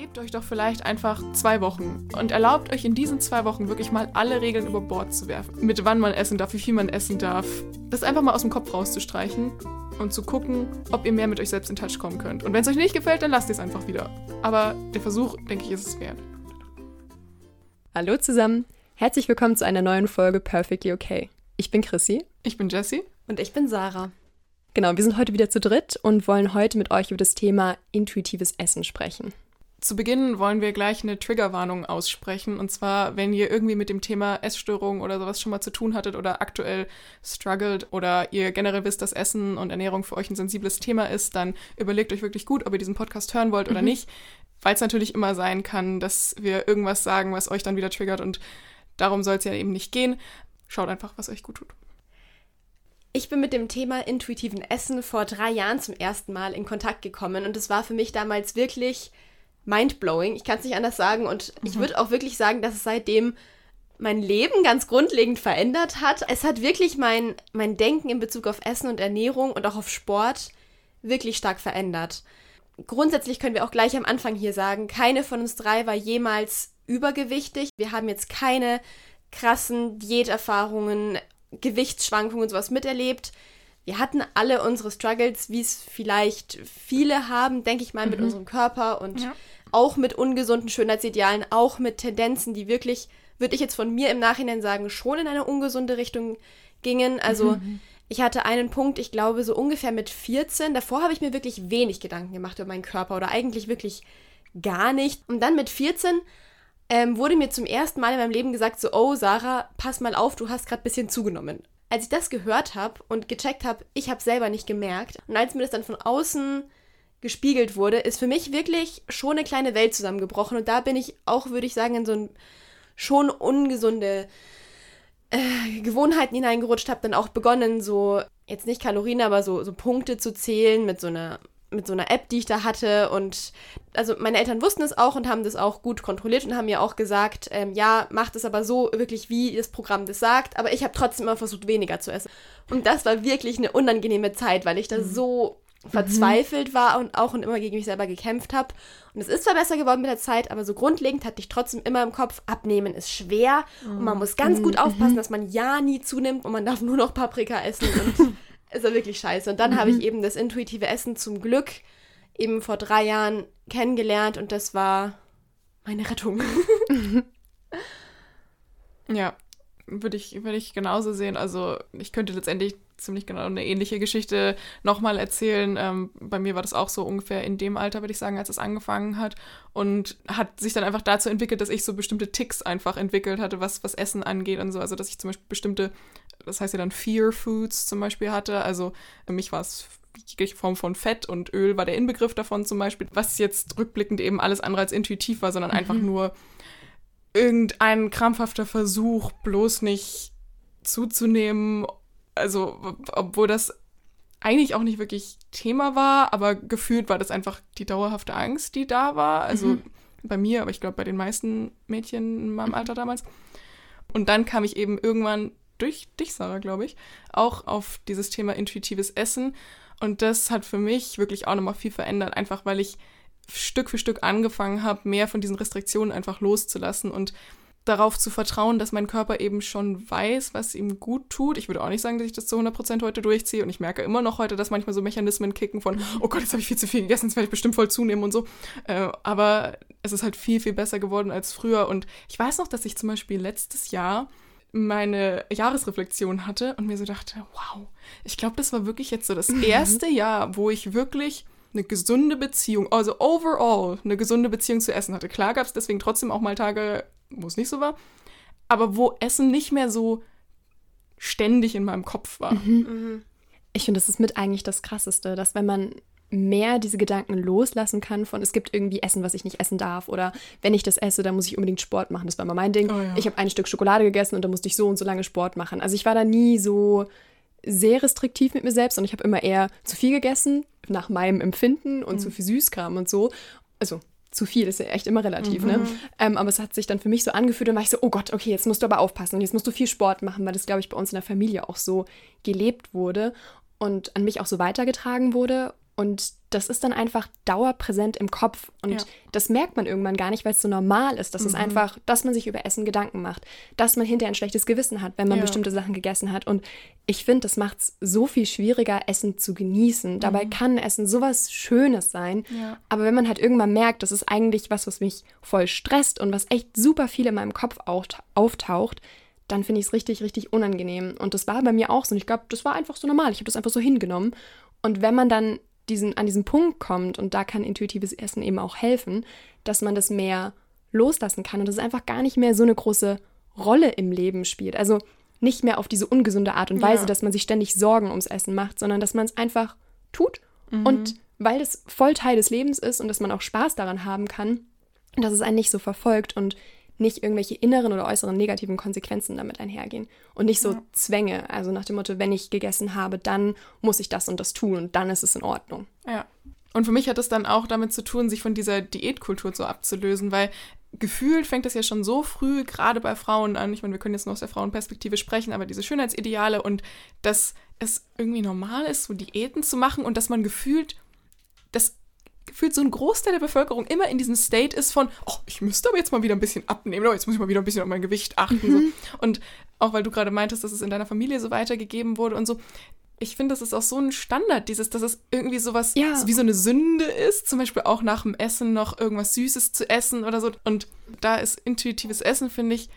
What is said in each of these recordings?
Gebt euch doch vielleicht einfach zwei Wochen und erlaubt euch in diesen zwei Wochen wirklich mal alle Regeln über Bord zu werfen. Mit wann man essen darf, wie viel man essen darf. Das einfach mal aus dem Kopf rauszustreichen und zu gucken, ob ihr mehr mit euch selbst in Touch kommen könnt. Und wenn es euch nicht gefällt, dann lasst ihr es einfach wieder. Aber der Versuch, denke ich, ist es wert. Hallo zusammen, herzlich willkommen zu einer neuen Folge Perfectly Okay. Ich bin Chrissy. Ich bin Jessie. Und ich bin Sarah. Genau, wir sind heute wieder zu dritt und wollen heute mit euch über das Thema intuitives Essen sprechen. Zu Beginn wollen wir gleich eine Triggerwarnung aussprechen. Und zwar, wenn ihr irgendwie mit dem Thema Essstörung oder sowas schon mal zu tun hattet oder aktuell struggelt oder ihr generell wisst, dass Essen und Ernährung für euch ein sensibles Thema ist, dann überlegt euch wirklich gut, ob ihr diesen Podcast hören wollt oder mhm. nicht. Weil es natürlich immer sein kann, dass wir irgendwas sagen, was euch dann wieder triggert. Und darum soll es ja eben nicht gehen. Schaut einfach, was euch gut tut. Ich bin mit dem Thema intuitiven Essen vor drei Jahren zum ersten Mal in Kontakt gekommen und es war für mich damals wirklich mindblowing. Ich kann es nicht anders sagen. Und mhm. ich würde auch wirklich sagen, dass es seitdem mein Leben ganz grundlegend verändert hat. Es hat wirklich mein, mein Denken in Bezug auf Essen und Ernährung und auch auf Sport wirklich stark verändert. Grundsätzlich können wir auch gleich am Anfang hier sagen, keine von uns drei war jemals übergewichtig. Wir haben jetzt keine krassen Diäterfahrungen, Gewichtsschwankungen und sowas miterlebt wir hatten alle unsere Struggles, wie es vielleicht viele haben, denke ich mal, mit mhm. unserem Körper und ja. Auch mit ungesunden Schönheitsidealen, auch mit Tendenzen, die wirklich, würde ich jetzt von mir im Nachhinein sagen, schon in eine ungesunde Richtung gingen. Also mhm. ich hatte einen Punkt, ich glaube so ungefähr mit 14. Davor habe ich mir wirklich wenig Gedanken gemacht über meinen Körper oder eigentlich wirklich gar nicht. Und dann mit 14 ähm, wurde mir zum ersten Mal in meinem Leben gesagt, so, oh Sarah, pass mal auf, du hast gerade ein bisschen zugenommen als ich das gehört habe und gecheckt habe, ich habe selber nicht gemerkt. Und als mir das dann von außen gespiegelt wurde, ist für mich wirklich schon eine kleine Welt zusammengebrochen. Und da bin ich auch, würde ich sagen, in so ein schon ungesunde äh, Gewohnheiten hineingerutscht, habe dann auch begonnen, so, jetzt nicht Kalorien, aber so, so Punkte zu zählen mit so einer mit so einer App, die ich da hatte. Und also meine Eltern wussten es auch und haben das auch gut kontrolliert und haben mir auch gesagt, ähm, ja, macht es aber so wirklich, wie das Programm das sagt. Aber ich habe trotzdem immer versucht, weniger zu essen. Und das war wirklich eine unangenehme Zeit, weil ich da mhm. so verzweifelt war und auch und immer gegen mich selber gekämpft habe. Und es ist zwar besser geworden mit der Zeit, aber so grundlegend hatte ich trotzdem immer im Kopf, abnehmen ist schwer und man muss ganz gut mhm. aufpassen, dass man ja nie zunimmt und man darf nur noch Paprika essen und ist ja wirklich scheiße. Und dann mhm. habe ich mhm. eben das intuitive Essen zum Glück eben vor drei Jahren kennengelernt und das war meine Rettung. ja, würde ich, würde ich genauso sehen. Also ich könnte letztendlich ziemlich genau eine ähnliche Geschichte nochmal erzählen. Ähm, bei mir war das auch so ungefähr in dem Alter, würde ich sagen, als es angefangen hat. Und hat sich dann einfach dazu entwickelt, dass ich so bestimmte Ticks einfach entwickelt hatte, was, was Essen angeht und so. Also dass ich zum Beispiel bestimmte, das heißt ja dann Fear Foods zum Beispiel hatte. Also für mich war es jegliche Form von Fett und Öl war der Inbegriff davon zum Beispiel, was jetzt rückblickend eben alles andere als intuitiv war, sondern mhm. einfach nur irgendein krampfhafter Versuch, bloß nicht zuzunehmen also, obwohl das eigentlich auch nicht wirklich Thema war, aber gefühlt war das einfach die dauerhafte Angst, die da war. Also mhm. bei mir, aber ich glaube bei den meisten Mädchen in meinem Alter damals. Und dann kam ich eben irgendwann durch dich, Sarah, glaube ich, auch auf dieses Thema intuitives Essen. Und das hat für mich wirklich auch nochmal viel verändert, einfach weil ich Stück für Stück angefangen habe, mehr von diesen Restriktionen einfach loszulassen und darauf zu vertrauen, dass mein Körper eben schon weiß, was ihm gut tut. Ich würde auch nicht sagen, dass ich das zu 100% heute durchziehe und ich merke immer noch heute, dass manchmal so Mechanismen kicken von, oh Gott, jetzt habe ich viel zu viel gegessen, jetzt werde ich bestimmt voll zunehmen und so. Äh, aber es ist halt viel, viel besser geworden als früher und ich weiß noch, dass ich zum Beispiel letztes Jahr meine Jahresreflexion hatte und mir so dachte, wow, ich glaube, das war wirklich jetzt so das erste Jahr, wo ich wirklich eine gesunde Beziehung, also overall eine gesunde Beziehung zu Essen hatte. Klar gab es deswegen trotzdem auch mal Tage, wo es nicht so war, aber wo Essen nicht mehr so ständig in meinem Kopf war. Mhm. Mhm. Ich finde, das ist mit eigentlich das Krasseste, dass wenn man mehr diese Gedanken loslassen kann von, es gibt irgendwie Essen, was ich nicht essen darf oder wenn ich das esse, dann muss ich unbedingt Sport machen. Das war immer mein Ding. Oh ja. Ich habe ein Stück Schokolade gegessen und dann musste ich so und so lange Sport machen. Also ich war da nie so sehr restriktiv mit mir selbst und ich habe immer eher zu viel gegessen nach meinem Empfinden und mhm. zu viel Süßkram und so. Also zu viel ist ja echt immer relativ, ne? mhm. ne? Ähm, aber es hat sich dann für mich so angefühlt und war ich so, oh Gott, okay, jetzt musst du aber aufpassen und jetzt musst du viel Sport machen, weil das, glaube ich, bei uns in der Familie auch so gelebt wurde und an mich auch so weitergetragen wurde. Und das ist dann einfach dauerpräsent im Kopf. Und ja. das merkt man irgendwann gar nicht, weil es so normal ist. Das mhm. ist einfach, dass man sich über Essen Gedanken macht. Dass man hinterher ein schlechtes Gewissen hat, wenn man ja. bestimmte Sachen gegessen hat. Und ich finde, das macht es so viel schwieriger, Essen zu genießen. Mhm. Dabei kann Essen sowas Schönes sein. Ja. Aber wenn man halt irgendwann merkt, das ist eigentlich was, was mich voll stresst und was echt super viel in meinem Kopf auftaucht, dann finde ich es richtig, richtig unangenehm. Und das war bei mir auch so. Und ich glaube, das war einfach so normal. Ich habe das einfach so hingenommen. Und wenn man dann diesen, an diesen Punkt kommt, und da kann intuitives Essen eben auch helfen, dass man das mehr loslassen kann und dass es einfach gar nicht mehr so eine große Rolle im Leben spielt. Also nicht mehr auf diese ungesunde Art und Weise, ja. dass man sich ständig Sorgen ums Essen macht, sondern dass man es einfach tut. Mhm. Und weil das voll Teil des Lebens ist und dass man auch Spaß daran haben kann, dass es einen nicht so verfolgt und nicht irgendwelche inneren oder äußeren negativen Konsequenzen damit einhergehen. Und nicht so ja. Zwänge, also nach dem Motto, wenn ich gegessen habe, dann muss ich das und das tun und dann ist es in Ordnung. Ja. Und für mich hat es dann auch damit zu tun, sich von dieser Diätkultur so abzulösen, weil gefühlt fängt das ja schon so früh, gerade bei Frauen an. Ich meine, wir können jetzt nur aus der Frauenperspektive sprechen, aber diese Schönheitsideale und dass es irgendwie normal ist, so Diäten zu machen und dass man gefühlt gefühlt so ein Großteil der Bevölkerung immer in diesem State ist von, oh, ich müsste aber jetzt mal wieder ein bisschen abnehmen, oh, jetzt muss ich mal wieder ein bisschen auf mein Gewicht achten. Mhm. So. Und auch weil du gerade meintest, dass es in deiner Familie so weitergegeben wurde und so. Ich finde, das ist auch so ein Standard, dieses, dass es irgendwie sowas ja. so wie so eine Sünde ist, zum Beispiel auch nach dem Essen noch irgendwas Süßes zu essen oder so. Und da ist intuitives Essen, finde ich,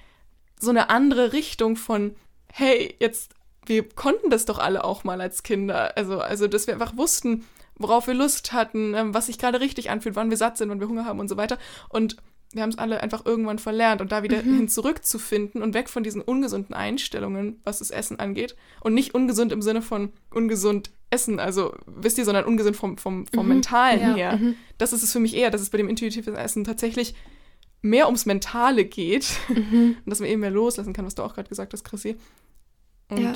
so eine andere Richtung von, hey, jetzt, wir konnten das doch alle auch mal als Kinder. Also, also dass wir einfach wussten, worauf wir Lust hatten, ähm, was sich gerade richtig anfühlt, wann wir satt sind, wann wir Hunger haben und so weiter. Und wir haben es alle einfach irgendwann verlernt und da wieder mhm. hin zurückzufinden und weg von diesen ungesunden Einstellungen, was das Essen angeht. Und nicht ungesund im Sinne von ungesund essen, also wisst ihr, sondern ungesund vom, vom, vom mhm. Mentalen ja. her. Mhm. Das ist es für mich eher, dass es bei dem intuitiven Essen tatsächlich mehr ums Mentale geht mhm. und dass man eben mehr loslassen kann, was du auch gerade gesagt hast, Chrissy. Und ja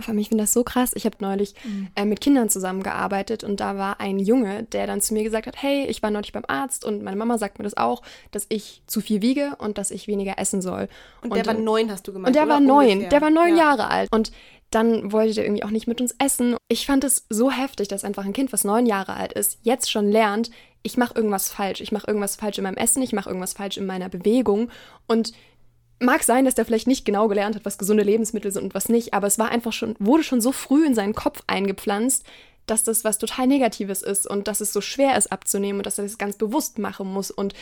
für mich finde das so krass. Ich habe neulich mhm. äh, mit Kindern zusammengearbeitet und da war ein Junge, der dann zu mir gesagt hat, hey, ich war neulich beim Arzt und meine Mama sagt mir das auch, dass ich zu viel wiege und dass ich weniger essen soll. Und, und der war neun, hast du gemeint? Und der war neun, ungefähr? der war neun ja. Jahre alt. Und dann wollte der irgendwie auch nicht mit uns essen. Ich fand es so heftig, dass einfach ein Kind, was neun Jahre alt ist, jetzt schon lernt, ich mache irgendwas falsch. Ich mache irgendwas falsch in meinem Essen, ich mache irgendwas falsch in meiner Bewegung. Und mag sein, dass der vielleicht nicht genau gelernt hat, was gesunde Lebensmittel sind und was nicht, aber es war einfach schon, wurde schon so früh in seinen Kopf eingepflanzt, dass das was total Negatives ist und dass es so schwer ist abzunehmen und dass er das ganz bewusst machen muss und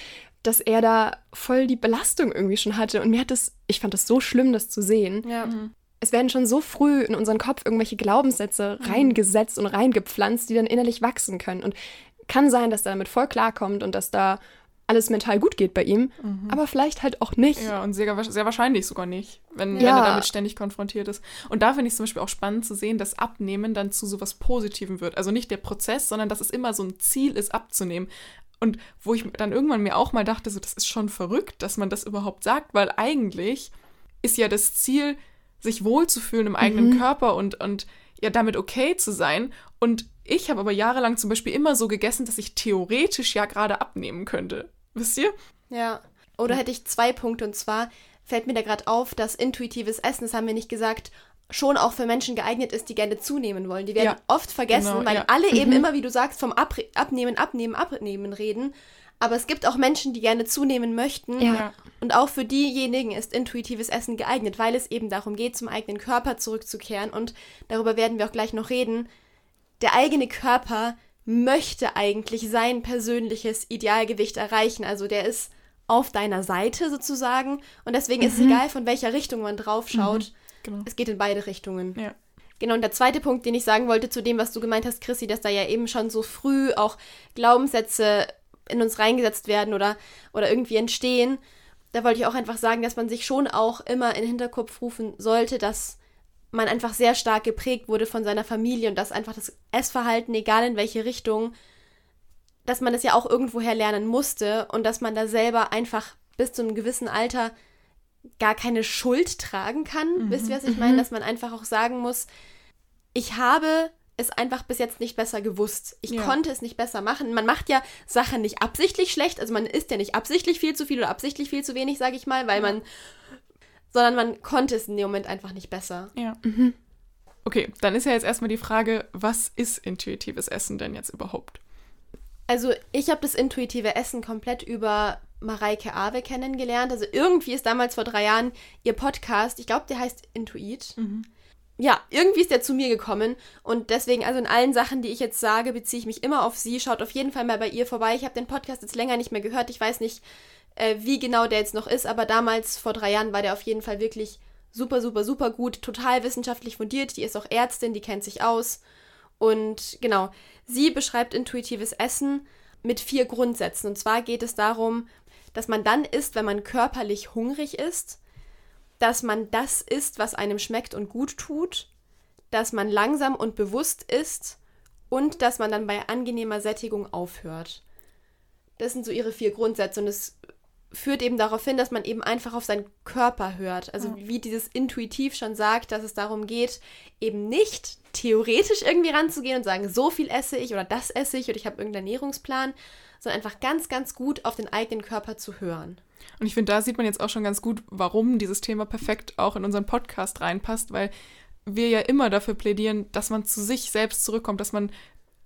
dass er da voll die Belastung irgendwie schon hatte. Und mir hat das, ich fand das so schlimm, das zu sehen. Ja. Mhm. Es werden schon so früh in unseren Kopf irgendwelche Glaubenssätze mhm. reingesetzt und reingepflanzt, die dann innerlich wachsen können. Und kann sein, dass er damit voll klarkommt und dass da alles mental gut geht bei ihm, mhm. aber vielleicht halt auch nicht. Ja, und sehr, sehr wahrscheinlich sogar nicht, wenn, ja. wenn er damit ständig konfrontiert ist. Und da finde ich es zum Beispiel auch spannend zu sehen, dass Abnehmen dann zu sowas Positivem wird. Also nicht der Prozess, sondern dass es immer so ein Ziel ist, abzunehmen. Und wo ich dann irgendwann mir auch mal dachte, so, das ist schon verrückt, dass man das überhaupt sagt, weil eigentlich ist ja das Ziel, sich wohlzufühlen im eigenen mhm. Körper und, und ja damit okay zu sein. Und ich habe aber jahrelang zum Beispiel immer so gegessen, dass ich theoretisch ja gerade abnehmen könnte. Wisst ihr? Ja. Oder hätte ich zwei Punkte und zwar fällt mir da gerade auf, dass intuitives Essen, das haben wir nicht gesagt, schon auch für Menschen geeignet ist, die gerne zunehmen wollen. Die werden ja, oft vergessen, genau, weil ja. alle eben mhm. immer, wie du sagst, vom Ab Abnehmen, Abnehmen, Abnehmen reden. Aber es gibt auch Menschen, die gerne zunehmen möchten. Ja. Und auch für diejenigen ist intuitives Essen geeignet, weil es eben darum geht, zum eigenen Körper zurückzukehren. Und darüber werden wir auch gleich noch reden. Der eigene Körper möchte eigentlich sein persönliches Idealgewicht erreichen. Also der ist auf deiner Seite sozusagen. Und deswegen mhm. ist es mhm. egal, von welcher Richtung man drauf schaut. Mhm, genau. Es geht in beide Richtungen. Ja. Genau, und der zweite Punkt, den ich sagen wollte zu dem, was du gemeint hast, Chrissy, dass da ja eben schon so früh auch Glaubenssätze in uns reingesetzt werden oder, oder irgendwie entstehen. Da wollte ich auch einfach sagen, dass man sich schon auch immer in den Hinterkopf rufen sollte, dass man einfach sehr stark geprägt wurde von seiner Familie und dass einfach das Essverhalten, egal in welche Richtung, dass man es ja auch irgendwoher lernen musste und dass man da selber einfach bis zu einem gewissen Alter gar keine Schuld tragen kann. Mhm. Wisst ihr, was ich meine? Mhm. Dass man einfach auch sagen muss, ich habe es einfach bis jetzt nicht besser gewusst. Ich ja. konnte es nicht besser machen. Man macht ja Sachen nicht absichtlich schlecht, also man isst ja nicht absichtlich viel zu viel oder absichtlich viel zu wenig, sage ich mal, weil man sondern man konnte es in dem Moment einfach nicht besser. Ja. Mhm. Okay, dann ist ja jetzt erstmal die Frage, was ist intuitives Essen denn jetzt überhaupt? Also ich habe das intuitive Essen komplett über Mareike Awe kennengelernt. Also irgendwie ist damals vor drei Jahren ihr Podcast, ich glaube, der heißt Intuit. Mhm. Ja, irgendwie ist der zu mir gekommen und deswegen, also in allen Sachen, die ich jetzt sage, beziehe ich mich immer auf sie. Schaut auf jeden Fall mal bei ihr vorbei. Ich habe den Podcast jetzt länger nicht mehr gehört. Ich weiß nicht, äh, wie genau der jetzt noch ist, aber damals vor drei Jahren war der auf jeden Fall wirklich super, super, super gut, total wissenschaftlich fundiert. Die ist auch Ärztin, die kennt sich aus. Und genau, sie beschreibt intuitives Essen mit vier Grundsätzen. Und zwar geht es darum, dass man dann isst, wenn man körperlich hungrig ist, dass man das isst, was einem schmeckt und gut tut, dass man langsam und bewusst isst und dass man dann bei angenehmer Sättigung aufhört. Das sind so ihre vier Grundsätze und es führt eben darauf hin, dass man eben einfach auf seinen Körper hört. Also wie dieses intuitiv schon sagt, dass es darum geht, eben nicht theoretisch irgendwie ranzugehen und sagen, so viel esse ich oder das esse ich oder ich habe irgendeinen Ernährungsplan, sondern einfach ganz, ganz gut auf den eigenen Körper zu hören. Und ich finde, da sieht man jetzt auch schon ganz gut, warum dieses Thema perfekt auch in unseren Podcast reinpasst, weil wir ja immer dafür plädieren, dass man zu sich selbst zurückkommt, dass man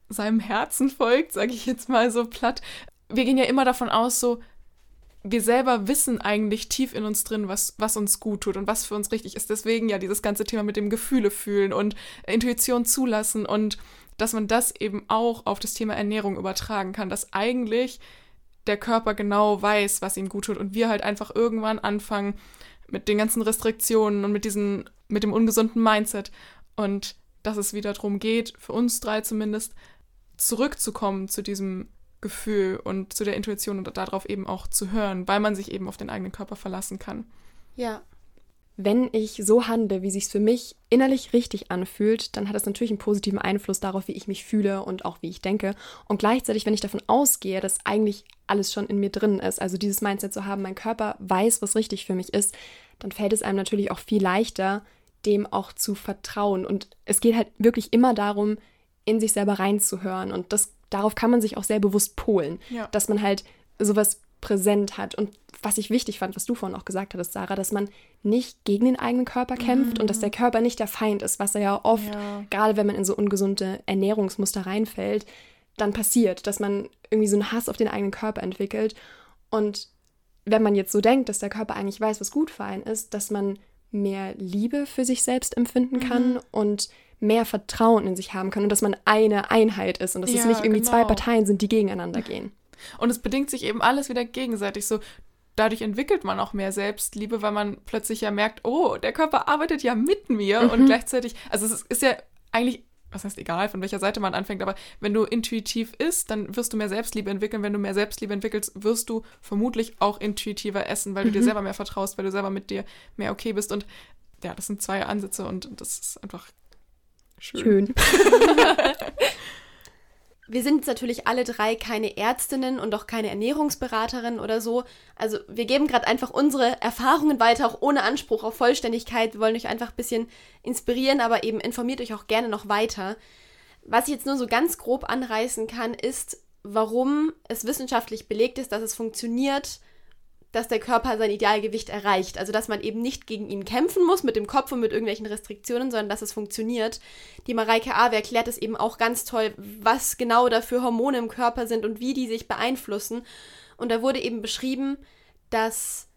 seinem Herzen folgt, sage ich jetzt mal so platt. Wir gehen ja immer davon aus, so, wir selber wissen eigentlich tief in uns drin, was, was uns gut tut und was für uns richtig ist. Deswegen ja dieses ganze Thema mit dem Gefühle fühlen und Intuition zulassen und dass man das eben auch auf das Thema Ernährung übertragen kann, dass eigentlich der Körper genau weiß, was ihm gut tut und wir halt einfach irgendwann anfangen mit den ganzen Restriktionen und mit diesen, mit dem ungesunden Mindset und dass es wieder darum geht, für uns drei zumindest, zurückzukommen zu diesem Gefühl und zu der Intuition und darauf eben auch zu hören, weil man sich eben auf den eigenen Körper verlassen kann. Ja. Wenn ich so handle, wie sich für mich innerlich richtig anfühlt, dann hat das natürlich einen positiven Einfluss darauf, wie ich mich fühle und auch wie ich denke. Und gleichzeitig, wenn ich davon ausgehe, dass eigentlich alles schon in mir drin ist, also dieses Mindset zu haben, mein Körper weiß, was richtig für mich ist, dann fällt es einem natürlich auch viel leichter, dem auch zu vertrauen. Und es geht halt wirklich immer darum, in sich selber reinzuhören. Und das darauf kann man sich auch sehr bewusst polen, ja. dass man halt sowas präsent hat. Und was ich wichtig fand, was du vorhin auch gesagt hattest, Sarah, dass man nicht gegen den eigenen Körper kämpft mhm. und dass der Körper nicht der Feind ist, was er ja oft, ja. gerade wenn man in so ungesunde Ernährungsmuster reinfällt, dann passiert, dass man irgendwie so einen Hass auf den eigenen Körper entwickelt. Und wenn man jetzt so denkt, dass der Körper eigentlich weiß, was gut für einen ist, dass man mehr Liebe für sich selbst empfinden kann mhm. und mehr Vertrauen in sich haben kann und dass man eine Einheit ist und dass ja, es nicht irgendwie genau. zwei Parteien sind, die gegeneinander gehen. Und es bedingt sich eben alles wieder gegenseitig so. Dadurch entwickelt man auch mehr Selbstliebe, weil man plötzlich ja merkt, oh, der Körper arbeitet ja mit mir mhm. und gleichzeitig, also es ist ja eigentlich was heißt egal, von welcher Seite man anfängt, aber wenn du intuitiv isst, dann wirst du mehr Selbstliebe entwickeln. Wenn du mehr Selbstliebe entwickelst, wirst du vermutlich auch intuitiver essen, weil du mhm. dir selber mehr vertraust, weil du selber mit dir mehr okay bist. Und ja, das sind zwei Ansätze und das ist einfach Schön. Schön. wir sind jetzt natürlich alle drei keine Ärztinnen und auch keine Ernährungsberaterinnen oder so. Also wir geben gerade einfach unsere Erfahrungen weiter, auch ohne Anspruch auf Vollständigkeit. Wir wollen euch einfach ein bisschen inspirieren, aber eben informiert euch auch gerne noch weiter. Was ich jetzt nur so ganz grob anreißen kann, ist, warum es wissenschaftlich belegt ist, dass es funktioniert, dass der Körper sein Idealgewicht erreicht. Also dass man eben nicht gegen ihn kämpfen muss mit dem Kopf und mit irgendwelchen Restriktionen, sondern dass es funktioniert. Die Mareike Awe erklärt es eben auch ganz toll, was genau dafür Hormone im Körper sind und wie die sich beeinflussen. Und da wurde eben beschrieben, dass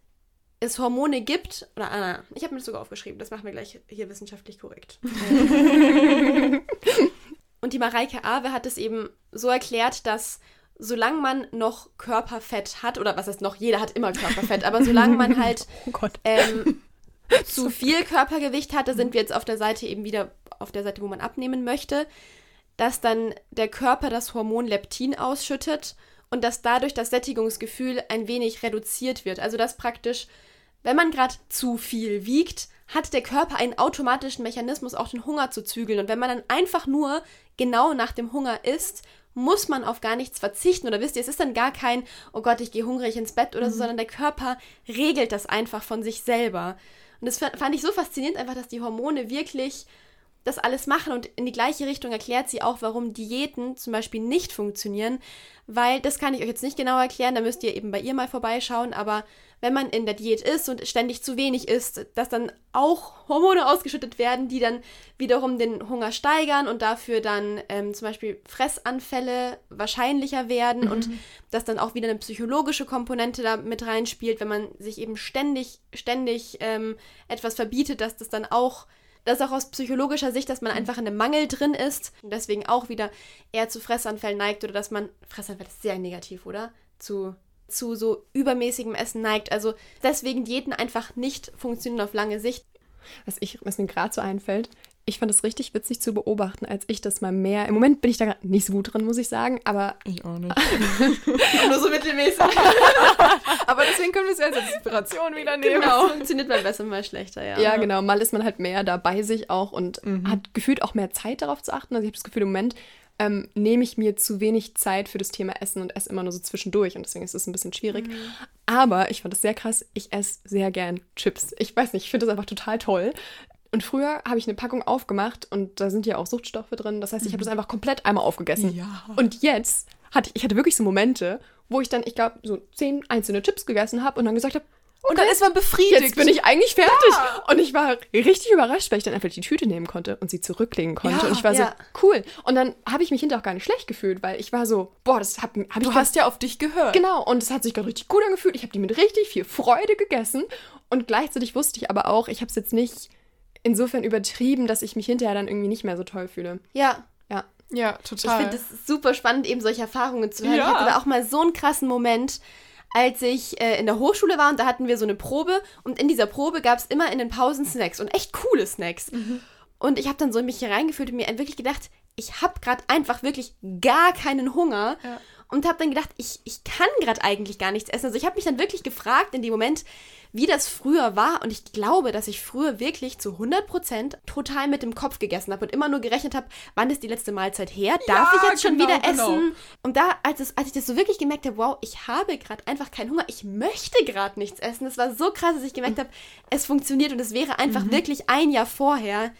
es Hormone gibt, oder Anna, ich habe mir das sogar aufgeschrieben, das machen wir gleich hier wissenschaftlich korrekt. und die Mareike Awe hat es eben so erklärt, dass solange man noch Körperfett hat, oder was heißt noch, jeder hat immer Körperfett, aber solange man halt oh ähm, zu viel Körpergewicht hat, da sind wir jetzt auf der Seite eben wieder auf der Seite, wo man abnehmen möchte, dass dann der Körper das Hormon Leptin ausschüttet und dass dadurch das Sättigungsgefühl ein wenig reduziert wird. Also dass praktisch, wenn man gerade zu viel wiegt, hat der Körper einen automatischen Mechanismus, auch den Hunger zu zügeln. Und wenn man dann einfach nur genau nach dem Hunger isst muss man auf gar nichts verzichten. Oder wisst ihr, es ist dann gar kein, oh Gott, ich gehe hungrig ins Bett oder so, mhm. sondern der Körper regelt das einfach von sich selber. Und das fand ich so faszinierend, einfach, dass die Hormone wirklich das alles machen und in die gleiche Richtung erklärt sie auch, warum Diäten zum Beispiel nicht funktionieren, weil das kann ich euch jetzt nicht genau erklären, da müsst ihr eben bei ihr mal vorbeischauen, aber wenn man in der Diät ist und ständig zu wenig isst, dass dann auch Hormone ausgeschüttet werden, die dann wiederum den Hunger steigern und dafür dann ähm, zum Beispiel Fressanfälle wahrscheinlicher werden mhm. und dass dann auch wieder eine psychologische Komponente da mit reinspielt, wenn man sich eben ständig, ständig ähm, etwas verbietet, dass das dann auch das auch aus psychologischer Sicht, dass man einfach in einem Mangel drin ist und deswegen auch wieder eher zu Fressanfällen neigt oder dass man, Fressanfall ist sehr negativ, oder? Zu zu so übermäßigem Essen neigt. Also deswegen Diäten einfach nicht funktionieren auf lange Sicht. Was, ich, was mir gerade so einfällt, ich fand es richtig witzig zu beobachten, als ich das mal mehr. Im Moment bin ich da gerade nicht so gut drin, muss ich sagen, aber. Ich auch nicht. Nur so mittelmäßig. aber deswegen können wir es ja als Inspiration wieder nehmen. Genau. Funktioniert mal besser, mal schlechter, ja. Ja, genau. Mal ist man halt mehr da bei sich auch und mhm. hat gefühlt auch mehr Zeit darauf zu achten. Also ich habe das Gefühl, im Moment ähm, nehme ich mir zu wenig Zeit für das Thema Essen und esse immer nur so zwischendurch und deswegen ist es ein bisschen schwierig. Mhm. Aber ich fand es sehr krass, ich esse sehr gern Chips. Ich weiß nicht, ich finde das einfach total toll. Und früher habe ich eine Packung aufgemacht und da sind ja auch Suchtstoffe drin. Das heißt, ich habe mhm. das einfach komplett einmal aufgegessen. Ja. Und jetzt hatte ich, ich hatte wirklich so Momente, wo ich dann, ich glaube, so zehn einzelne Chips gegessen habe und dann gesagt habe, und dann ist man befriedigt. Jetzt bin ich eigentlich fertig. Ja. Und ich war richtig überrascht, weil ich dann einfach die Tüte nehmen konnte und sie zurücklegen konnte. Ja, und ich war ja. so, cool. Und dann habe ich mich hinterher auch gar nicht schlecht gefühlt, weil ich war so, boah, das habe hab ich. Du hast ja auf dich gehört. Genau. Und es hat sich gerade richtig gut angefühlt. Ich habe die mit richtig viel Freude gegessen. Und gleichzeitig wusste ich aber auch, ich habe es jetzt nicht insofern übertrieben, dass ich mich hinterher dann irgendwie nicht mehr so toll fühle. Ja. Ja. Ja, total. Ich finde es super spannend, eben solche Erfahrungen zu hören. Ja. Ich hatte da auch mal so einen krassen Moment als ich äh, in der Hochschule war und da hatten wir so eine Probe und in dieser Probe gab es immer in den Pausen Snacks und echt coole Snacks. Mhm. Und ich habe dann so in mich hier reingefühlt und mir wirklich gedacht, ich habe gerade einfach wirklich gar keinen Hunger. Ja. Und habe dann gedacht, ich, ich kann gerade eigentlich gar nichts essen. Also ich habe mich dann wirklich gefragt in dem Moment, wie das früher war. Und ich glaube, dass ich früher wirklich zu 100% total mit dem Kopf gegessen habe und immer nur gerechnet habe, wann ist die letzte Mahlzeit her? Darf ja, ich jetzt schon genau, wieder genau. essen? Und da, als, es, als ich das so wirklich gemerkt habe, wow, ich habe gerade einfach keinen Hunger, ich möchte gerade nichts essen. Das war so krass, dass ich gemerkt habe, es funktioniert und es wäre einfach mhm. wirklich ein Jahr vorher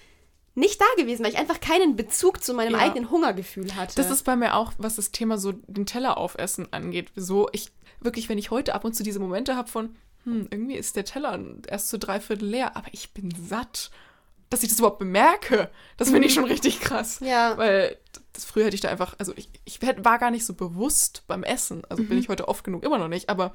nicht da gewesen, weil ich einfach keinen Bezug zu meinem ja. eigenen Hungergefühl hatte. Das ist bei mir auch, was das Thema so den Teller aufessen angeht. So, ich wirklich, wenn ich heute ab und zu diese Momente habe von, hm, irgendwie ist der Teller erst zu drei Viertel leer, aber ich bin satt. Dass ich das überhaupt bemerke, das finde ich schon richtig krass. Ja. Weil das früher hätte ich da einfach, also ich, ich war gar nicht so bewusst beim Essen. Also mhm. bin ich heute oft genug immer noch nicht, aber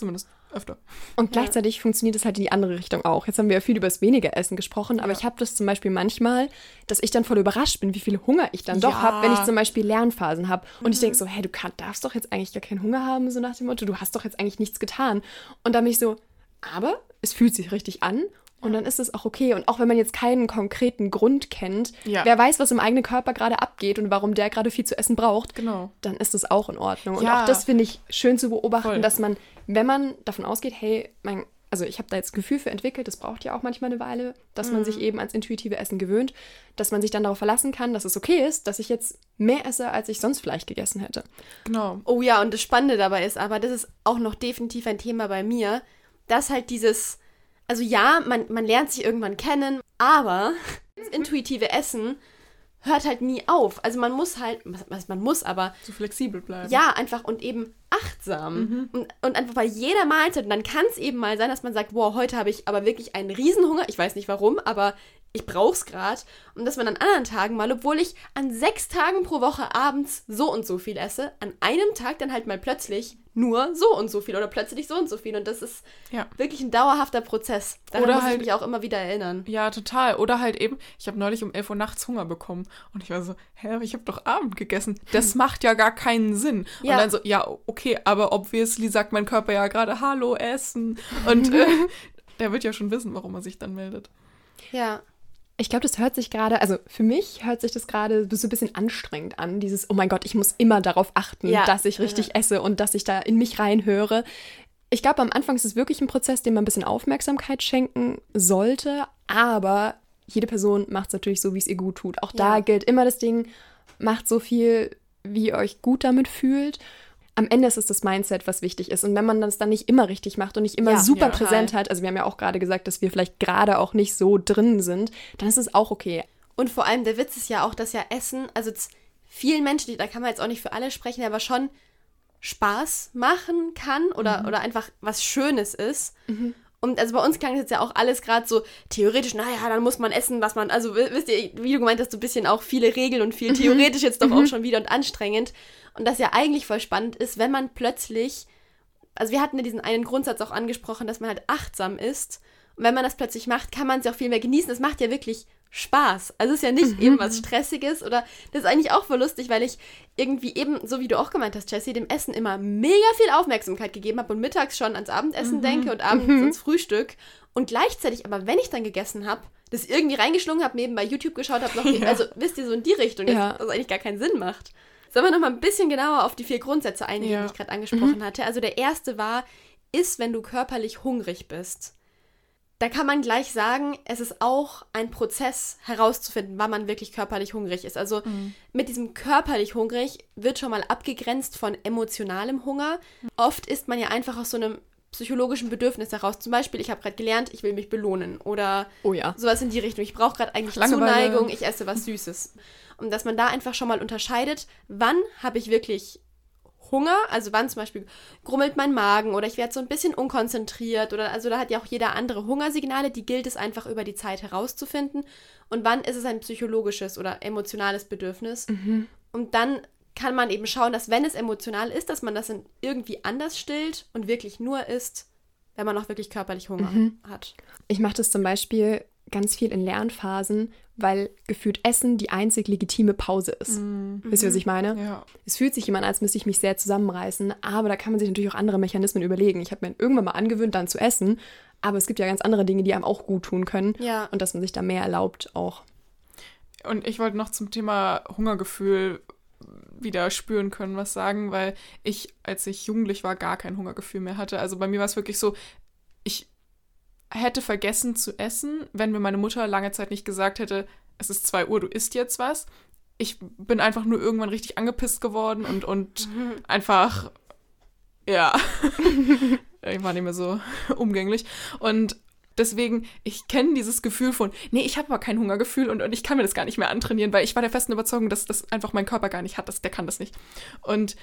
zumindest öfter. Und gleichzeitig ja. funktioniert es halt in die andere Richtung auch. Jetzt haben wir ja viel über das weniger Essen gesprochen, aber ja. ich habe das zum Beispiel manchmal, dass ich dann voll überrascht bin, wie viel Hunger ich dann doch habe, wenn ich zum Beispiel Lernphasen habe. Und mhm. ich denke so, hey, du kann, darfst doch jetzt eigentlich gar keinen Hunger haben, so nach dem Motto, du hast doch jetzt eigentlich nichts getan. Und dann bin ich so, aber es fühlt sich richtig an und dann ist es auch okay. Und auch wenn man jetzt keinen konkreten Grund kennt, ja. wer weiß, was im eigenen Körper gerade abgeht und warum der gerade viel zu essen braucht, genau. dann ist es auch in Ordnung. Ja. Und auch das finde ich schön zu beobachten, Voll. dass man, wenn man davon ausgeht, hey, mein, also ich habe da jetzt Gefühl für entwickelt, das braucht ja auch manchmal eine Weile, dass mhm. man sich eben ans intuitive Essen gewöhnt, dass man sich dann darauf verlassen kann, dass es okay ist, dass ich jetzt mehr esse, als ich sonst vielleicht gegessen hätte. Genau. Oh ja, und das Spannende dabei ist aber, das ist auch noch definitiv ein Thema bei mir, dass halt dieses also ja, man, man lernt sich irgendwann kennen, aber das intuitive Essen hört halt nie auf. Also man muss halt, was man muss, aber. So flexibel bleiben. Ja, einfach und eben achtsam. Mhm. Und, und einfach bei jeder Mahlzeit. Und dann kann es eben mal sein, dass man sagt, wow, heute habe ich aber wirklich einen Riesenhunger. Ich weiß nicht warum, aber ich brauch's gerade. Und dass man an anderen Tagen mal, obwohl ich an sechs Tagen pro Woche abends so und so viel esse, an einem Tag dann halt mal plötzlich nur so und so viel oder plötzlich so und so viel. Und das ist ja. wirklich ein dauerhafter Prozess. Daran oder muss halt, ich mich auch immer wieder erinnern. Ja, total. Oder halt eben, ich habe neulich um 11 Uhr nachts Hunger bekommen und ich war so, hä, ich habe doch Abend gegessen. Das macht ja gar keinen Sinn. Ja. Und dann so, ja, okay, aber obviously sagt mein Körper ja gerade Hallo, Essen. Und äh, der wird ja schon wissen, warum er sich dann meldet. Ja. Ich glaube, das hört sich gerade, also für mich hört sich das gerade so ein bisschen anstrengend an, dieses, oh mein Gott, ich muss immer darauf achten, ja. dass ich richtig ja. esse und dass ich da in mich reinhöre. Ich glaube, am Anfang ist es wirklich ein Prozess, dem man ein bisschen Aufmerksamkeit schenken sollte, aber jede Person macht es natürlich so, wie es ihr gut tut. Auch ja. da gilt immer das Ding, macht so viel, wie ihr euch gut damit fühlt. Am Ende ist es das Mindset, was wichtig ist. Und wenn man das dann nicht immer richtig macht und nicht immer ja, super ja, präsent hat, also wir haben ja auch gerade gesagt, dass wir vielleicht gerade auch nicht so drin sind, dann ist es auch okay. Und vor allem der Witz ist ja auch, dass ja Essen, also vielen Menschen, da kann man jetzt auch nicht für alle sprechen, aber schon Spaß machen kann oder, mhm. oder einfach was Schönes ist. Mhm. Und also bei uns klang es jetzt ja auch alles gerade so theoretisch, naja, dann muss man essen, was man, also wisst ihr, wie du gemeint hast, so ein bisschen auch viele Regeln und viel mhm. theoretisch jetzt doch auch mhm. schon wieder und anstrengend. Und das ja eigentlich voll spannend ist, wenn man plötzlich, also wir hatten ja diesen einen Grundsatz auch angesprochen, dass man halt achtsam ist. Und wenn man das plötzlich macht, kann man es ja auch viel mehr genießen. Das macht ja wirklich Spaß. Also es ist ja nicht mhm. eben was Stressiges oder das ist eigentlich auch voll lustig, weil ich irgendwie eben, so wie du auch gemeint hast, Jessie, dem Essen immer mega viel Aufmerksamkeit gegeben habe und mittags schon ans Abendessen mhm. denke und abends mhm. ans Frühstück und gleichzeitig aber, wenn ich dann gegessen habe, das irgendwie reingeschlungen habe, nebenbei YouTube geschaut habe, ja. also wisst ihr, so in die Richtung, ja. das eigentlich gar keinen Sinn macht. Sollen wir nochmal ein bisschen genauer auf die vier Grundsätze eingehen, ja. die ich gerade angesprochen mhm. hatte? Also der erste war, ist, wenn du körperlich hungrig bist da kann man gleich sagen, es ist auch ein Prozess herauszufinden, wann man wirklich körperlich hungrig ist. Also mhm. mit diesem körperlich hungrig wird schon mal abgegrenzt von emotionalem Hunger. Mhm. Oft ist man ja einfach aus so einem psychologischen Bedürfnis heraus. Zum Beispiel, ich habe gerade gelernt, ich will mich belohnen oder oh ja. sowas in die Richtung. Ich brauche gerade eigentlich Langeweile. Zuneigung, ich esse was Süßes. Und dass man da einfach schon mal unterscheidet, wann habe ich wirklich Hunger, also wann zum Beispiel grummelt mein Magen oder ich werde so ein bisschen unkonzentriert oder also da hat ja auch jeder andere Hungersignale, die gilt es einfach über die Zeit herauszufinden und wann ist es ein psychologisches oder emotionales Bedürfnis mhm. und dann kann man eben schauen, dass wenn es emotional ist, dass man das irgendwie anders stillt und wirklich nur isst, wenn man auch wirklich körperlich Hunger mhm. hat. Ich mache das zum Beispiel ganz viel in Lernphasen, weil gefühlt Essen die einzig legitime Pause ist. Mhm. Wisst ihr, was ich meine? Ja. Es fühlt sich jemand, als müsste ich mich sehr zusammenreißen, aber da kann man sich natürlich auch andere Mechanismen überlegen. Ich habe mir irgendwann mal angewöhnt, dann zu essen, aber es gibt ja ganz andere Dinge, die einem auch gut tun können ja. und dass man sich da mehr erlaubt auch. Und ich wollte noch zum Thema Hungergefühl wieder spüren können, was sagen, weil ich, als ich jugendlich war, gar kein Hungergefühl mehr hatte. Also bei mir war es wirklich so, hätte vergessen zu essen, wenn mir meine Mutter lange Zeit nicht gesagt hätte, es ist 2 Uhr, du isst jetzt was. Ich bin einfach nur irgendwann richtig angepisst geworden und, und einfach, ja, ich war nicht mehr so umgänglich. Und deswegen, ich kenne dieses Gefühl von, nee, ich habe aber kein Hungergefühl und, und ich kann mir das gar nicht mehr antrainieren, weil ich war der festen Überzeugung, dass das einfach mein Körper gar nicht hat, das, der kann das nicht. Und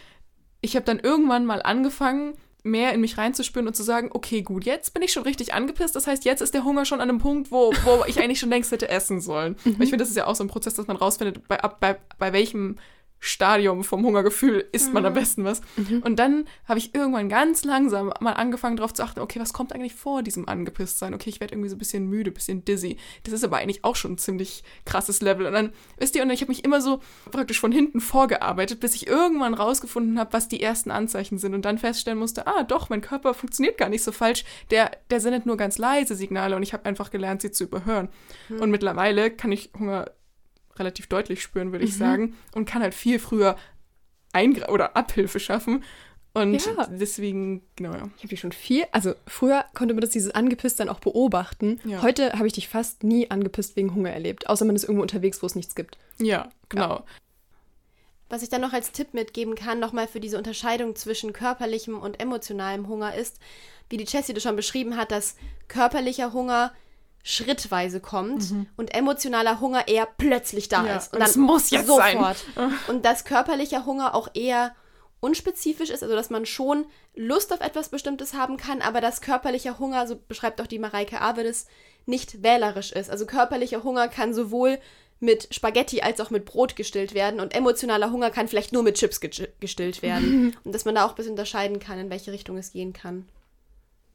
ich habe dann irgendwann mal angefangen, mehr in mich reinzuspüren und zu sagen, okay, gut, jetzt bin ich schon richtig angepisst. Das heißt, jetzt ist der Hunger schon an einem Punkt, wo, wo ich eigentlich schon längst hätte essen sollen. Mhm. Ich finde, das ist ja auch so ein Prozess, dass man rausfindet, bei, bei, bei welchem Stadium vom Hungergefühl isst man am mhm. besten was. Mhm. Und dann habe ich irgendwann ganz langsam mal angefangen darauf zu achten, okay, was kommt eigentlich vor diesem Angepisstsein? Okay, ich werde irgendwie so ein bisschen müde, ein bisschen dizzy. Das ist aber eigentlich auch schon ein ziemlich krasses Level. Und dann, wisst ihr, und ich habe mich immer so praktisch von hinten vorgearbeitet, bis ich irgendwann rausgefunden habe, was die ersten Anzeichen sind und dann feststellen musste, ah, doch, mein Körper funktioniert gar nicht so falsch. Der, der sendet nur ganz leise Signale und ich habe einfach gelernt, sie zu überhören. Mhm. Und mittlerweile kann ich Hunger relativ deutlich spüren, würde ich mhm. sagen. Und kann halt viel früher Eingr oder Abhilfe schaffen. Und ja. deswegen, genau, ja. Ich habe dich schon viel, also früher konnte man das dieses angepisst dann auch beobachten. Ja. Heute habe ich dich fast nie angepisst wegen Hunger erlebt, außer man ist irgendwo unterwegs, wo es nichts gibt. Ja, genau. Ja. Was ich dann noch als Tipp mitgeben kann, nochmal für diese Unterscheidung zwischen körperlichem und emotionalem Hunger ist, wie die Jessie das schon beschrieben hat, dass körperlicher Hunger schrittweise kommt mhm. und emotionaler Hunger eher plötzlich da ja, ist. Und, dann muss jetzt sofort. Sein. Und dass körperlicher Hunger auch eher unspezifisch ist, also dass man schon Lust auf etwas Bestimmtes haben kann, aber dass körperlicher Hunger, so beschreibt auch die Mareike Avedes, nicht wählerisch ist. Also körperlicher Hunger kann sowohl mit Spaghetti als auch mit Brot gestillt werden und emotionaler Hunger kann vielleicht nur mit Chips gestillt werden. und dass man da auch ein bisschen unterscheiden kann, in welche Richtung es gehen kann.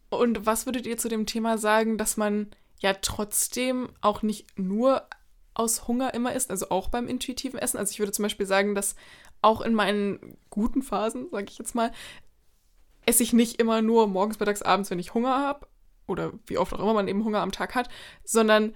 Und was würdet ihr zu dem Thema sagen, dass man ja trotzdem auch nicht nur aus Hunger immer isst, also auch beim intuitiven Essen. Also ich würde zum Beispiel sagen, dass auch in meinen guten Phasen, sage ich jetzt mal, esse ich nicht immer nur morgens, mittags, abends, wenn ich Hunger habe oder wie oft auch immer man eben Hunger am Tag hat, sondern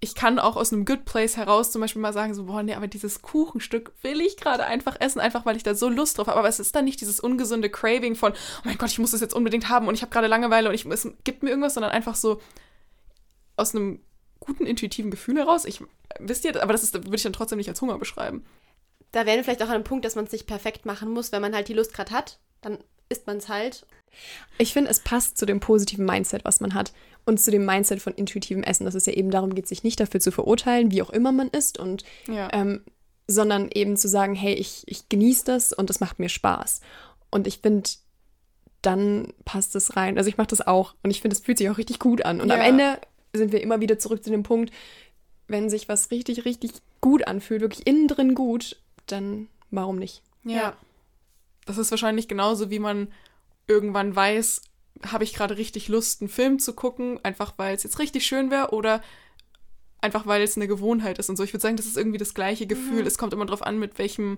ich kann auch aus einem Good Place heraus zum Beispiel mal sagen, so, boah, nee, aber dieses Kuchenstück will ich gerade einfach essen, einfach weil ich da so Lust drauf habe. Aber es ist dann nicht dieses ungesunde Craving von, oh mein Gott, ich muss das jetzt unbedingt haben und ich habe gerade Langeweile und ich, es gibt mir irgendwas, sondern einfach so, aus einem guten intuitiven Gefühl heraus. Ich wisst ihr, aber das ist, würde ich dann trotzdem nicht als Hunger beschreiben. Da wären wir vielleicht auch an einem Punkt, dass man es nicht perfekt machen muss, wenn man halt die Lust gerade hat. dann isst man es halt. Ich finde, es passt zu dem positiven Mindset, was man hat. Und zu dem Mindset von intuitivem Essen, dass es ja eben darum geht, sich nicht dafür zu verurteilen, wie auch immer man isst, und Ja. ähm, sondern eben zu sagen, hey, ich, ich genieße das und das macht mir Spaß. Und ich finde, dann passt es rein. Also ich mache das auch und ich finde, es fühlt sich auch richtig gut an. Und am Ja. Ende sind wir immer wieder zurück zu dem Punkt, wenn sich was richtig, richtig gut anfühlt, wirklich innen drin gut, dann warum nicht? Ja. Ja. Das ist wahrscheinlich genauso, wie man irgendwann weiß, habe ich gerade richtig Lust, einen Film zu gucken, einfach weil es jetzt richtig schön wäre oder einfach weil es eine Gewohnheit ist und so. Ich würde sagen, das ist irgendwie das gleiche Gefühl. Es kommt immer drauf an, mit welchem,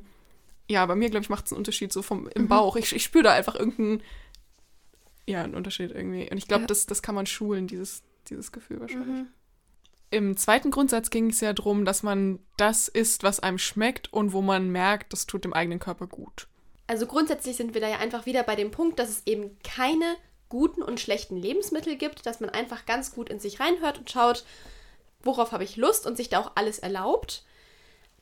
ja, bei mir, glaube ich, macht es einen Unterschied so vom im Bauch. Ich, ich spüre da einfach irgendeinen, ja, einen Unterschied irgendwie. Und ich glaube, Ja. das, das kann man schulen, dieses, dieses Gefühl wahrscheinlich. Im zweiten Grundsatz ging es ja darum, dass man das isst, was einem schmeckt und wo man merkt, das tut dem eigenen Körper gut. Also grundsätzlich sind wir da ja einfach wieder bei dem Punkt, dass es eben keine guten und schlechten Lebensmittel gibt, dass man einfach ganz gut in sich reinhört und schaut, worauf habe ich Lust und sich da auch alles erlaubt.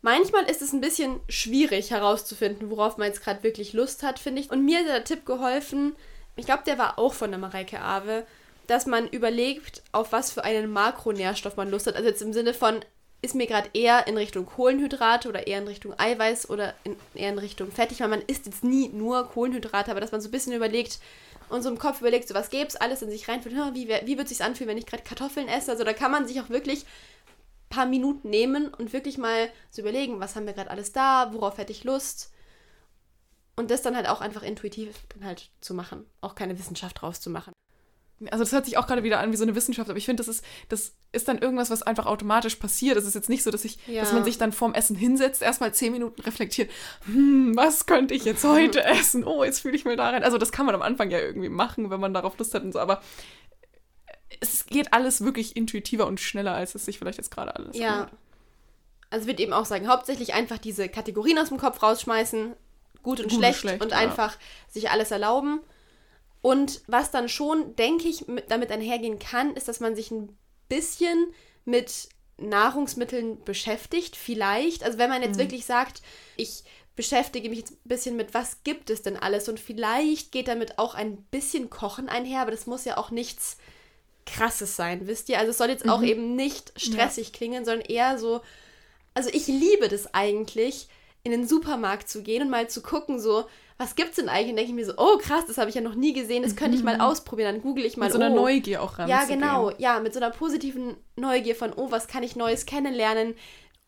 Manchmal ist es ein bisschen schwierig herauszufinden, worauf man jetzt gerade wirklich Lust hat, finde ich. Und mir hat der Tipp geholfen, ich glaube, der war auch von der Mareike Awe, dass man überlegt, auf was für einen Makronährstoff man Lust hat. Also jetzt im Sinne von, ist mir gerade eher in Richtung Kohlenhydrate oder eher in Richtung Eiweiß oder in, eher in Richtung Fettig, weil man isst jetzt nie nur Kohlenhydrate, aber dass man so ein bisschen überlegt und so im Kopf überlegt, so was gäbe es alles in sich reinfühlt, hm, wie, wie wird es sich anfühlen, wenn ich gerade Kartoffeln esse? Also da kann man sich auch wirklich ein paar Minuten nehmen und wirklich mal so überlegen, was haben wir gerade alles da, worauf hätte ich Lust? Und das dann halt auch einfach intuitiv dann halt zu machen, auch keine Wissenschaft draus zu machen. Also das hört sich auch gerade wieder an wie so eine Wissenschaft, aber ich finde, das ist, das ist dann irgendwas, was einfach automatisch passiert. Es ist jetzt nicht so, dass ich, Ja. dass man sich dann vorm Essen hinsetzt, erstmal zehn Minuten reflektiert, hm, was könnte ich jetzt heute essen? Oh, jetzt fühle ich mir da rein. Also das kann man am Anfang ja irgendwie machen, wenn man darauf Lust hat und so, aber es geht alles wirklich intuitiver und schneller, als es sich vielleicht jetzt gerade alles Ja. anhört. Also würde eben auch sagen, hauptsächlich einfach diese Kategorien aus dem Kopf rausschmeißen, gut und Gut und schlecht, schlecht, und ja. einfach sich alles erlauben. Und was dann schon, denke ich, mit, damit einhergehen kann, ist, dass man sich ein bisschen mit Nahrungsmitteln beschäftigt, vielleicht. Also wenn man Mhm. jetzt wirklich sagt, ich beschäftige mich jetzt ein bisschen mit, was gibt es denn alles? Und vielleicht geht damit auch ein bisschen Kochen einher, aber das muss ja auch nichts Krasses sein, wisst ihr? Also es soll jetzt auch eben nicht stressig klingen, sondern eher so, also ich liebe das eigentlich, in den Supermarkt zu gehen und mal zu gucken, so, was gibt's denn eigentlich? Und denke ich mir so, oh krass, das habe ich ja noch nie gesehen, das könnte ich mal ausprobieren. Dann google ich mal, Mit so einer oh, Neugier auch ran. ja, genau, ja, mit so einer positiven Neugier von, oh, was kann ich Neues kennenlernen?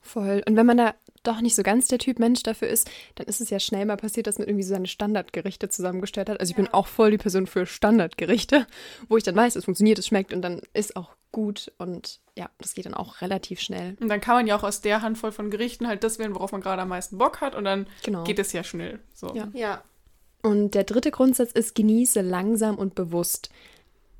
Voll. Und wenn man da doch nicht so ganz der Typ Mensch dafür ist, dann ist es ja schnell mal passiert, dass man irgendwie so seine Standardgerichte zusammengestellt hat. Also ich bin auch voll die Person für Standardgerichte, wo ich dann weiß, es funktioniert, es schmeckt und dann ist auch gut und ja, das geht dann auch relativ schnell. Und dann kann man ja auch aus der Handvoll von Gerichten halt das wählen, worauf man gerade am meisten Bock hat und dann Genau. geht es ja schnell. So. Ja. Ja, Und der dritte Grundsatz ist, genieße langsam und bewusst.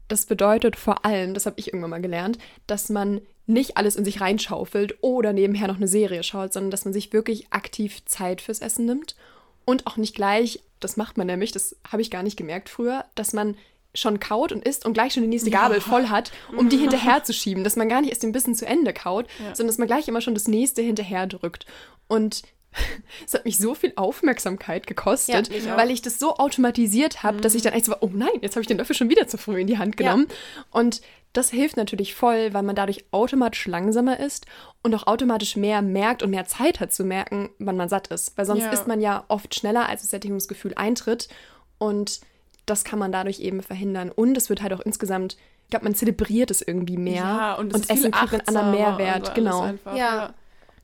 Das bedeutet vor allem, das habe ich irgendwann mal gelernt, dass man nicht alles in sich reinschaufelt oder nebenher noch eine Serie schaut, sondern dass man sich wirklich aktiv Zeit fürs Essen nimmt. Und auch nicht gleich, das macht man nämlich, das habe ich gar nicht gemerkt früher, dass man schon kaut und isst und gleich schon die nächste Gabel voll hat, um die hinterher zu schieben, dass man gar nicht erst den Bissen zu Ende kaut, sondern dass man gleich immer schon das nächste hinterher drückt. Und es hat mich so viel Aufmerksamkeit gekostet, Ja, weil ich das so automatisiert habe, dass ich dann echt so war, oh nein, jetzt habe ich den Löffel schon wieder zu früh in die Hand genommen. Und das hilft natürlich voll, weil man dadurch automatisch langsamer ist und auch automatisch mehr merkt und mehr Zeit hat zu merken, wann man satt ist. Weil sonst Ja. ist man ja oft schneller, als das Sättigungsgefühl eintritt. Und das kann man dadurch eben verhindern. Und es wird halt auch insgesamt, ich glaube, man zelebriert es irgendwie mehr. Ja, und, es ist Essen viel kriegt einen anderen Mehrwert. und Genau. Einfach. Ja.